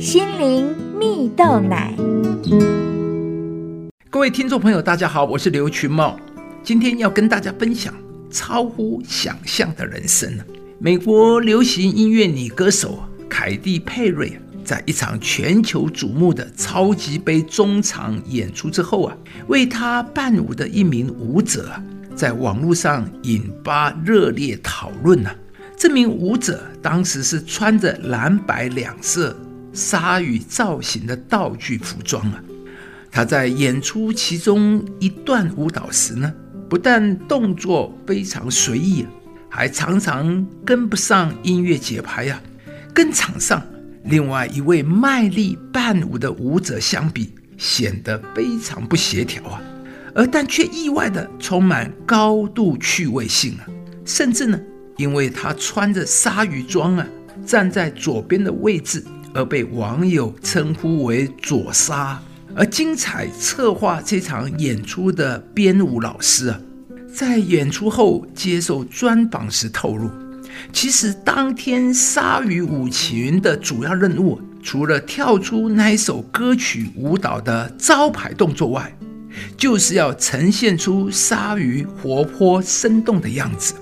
心灵蜜豆奶。各位听众朋友，大家好，我是刘群茂，今天要跟大家分享超乎想象的人生美国流行音乐女歌手凯蒂·佩瑞在一场全球瞩目的超级杯中场演出之后啊，为她伴舞的一名舞者在网络上引发热烈讨论呢。这名舞者当时是穿着蓝白两色。鲨鱼造型的道具服装啊，他在演出其中一段舞蹈时呢，不但动作非常随意啊，还常常跟不上音乐节拍呀，跟场上另外一位卖力伴舞的舞者相比，显得非常不协调啊。而但却意外的充满高度趣味性啊，甚至呢，因为他穿着鲨鱼装啊，站在左边的位置。而被网友称呼为“左沙”。而精彩策划这场演出的编舞老师啊，在演出后接受专访时透露，其实当天鲨鱼舞群的主要任务，除了跳出那一首歌曲舞蹈的招牌动作外，就是要呈现出鲨鱼活泼生动的样子。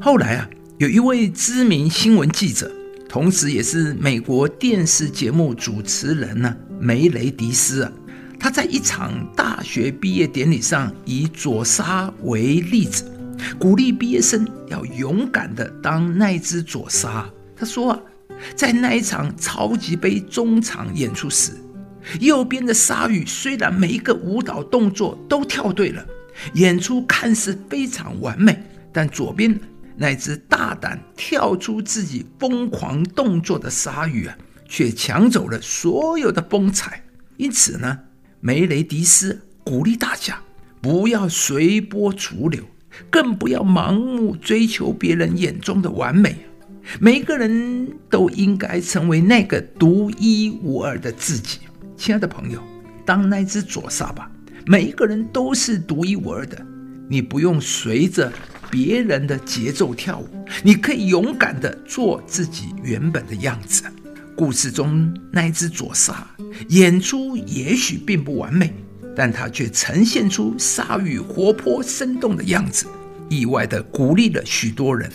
后来啊，有一位知名新闻记者。同时，也是美国电视节目主持人呢，梅雷迪斯啊，他在一场大学毕业典礼上以左鲨为例子，鼓励毕业生要勇敢的当那只左鲨。他说啊，在那一场超级杯中场演出时，右边的鲨鱼虽然每一个舞蹈动作都跳对了，演出看似非常完美，但左边。那只大胆跳出自己疯狂动作的鲨鱼啊，却抢走了所有的风采。因此呢，梅雷迪斯鼓励大家不要随波逐流，更不要盲目追求别人眼中的完美。每个人都应该成为那个独一无二的自己。亲爱的朋友，当那只左鲨吧。每一个人都是独一无二的，你不用随着。别人的节奏跳舞，你可以勇敢的做自己原本的样子。故事中那一只左鲨演出也许并不完美，但它却呈现出鲨鱼活泼生动的样子，意外的鼓励了许多人，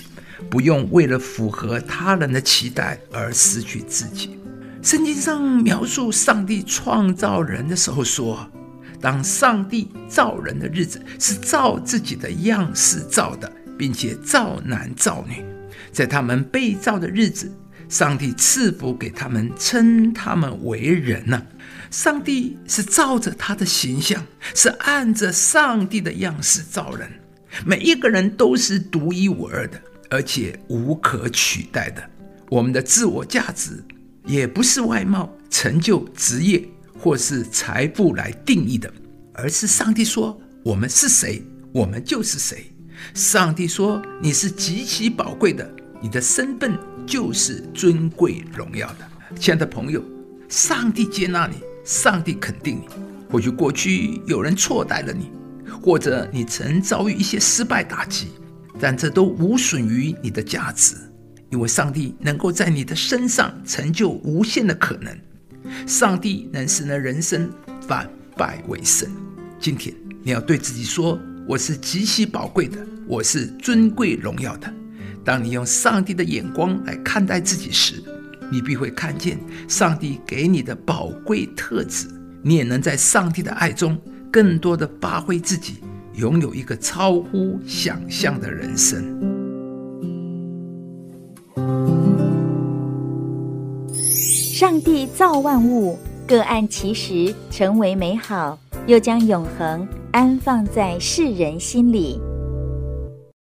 不用为了符合他人的期待而失去自己。圣经上描述上帝创造人的时候说。当上帝造人的日子，是照自己的样式造的，并且造男造女。在他们被造的日子，上帝赐福给他们，称他们为人呢。上帝是照着他的形象，是按着上帝的样式造人。每一个人都是独一无二的，而且无可取代的。我们的自我价值也不是外貌、成就、职业。或是财富来定义的，而是上帝说我们是谁，我们就是谁。上帝说你是极其宝贵的，你的身份就是尊贵荣耀的。亲爱的朋友，上帝接纳你，上帝肯定你。或许过去有人错待了你，或者你曾遭遇一些失败打击，但这都无损于你的价值，因为上帝能够在你的身上成就无限的可能。上帝能使那人生反败为胜。今天你要对自己说：“我是极其宝贵的，我是尊贵荣耀的。”当你用上帝的眼光来看待自己时，你必会看见上帝给你的宝贵特质。你也能在上帝的爱中更多的发挥自己，拥有一个超乎想象的人生。上帝造万物，各按其时成为美好，又将永恒安放在世人心里。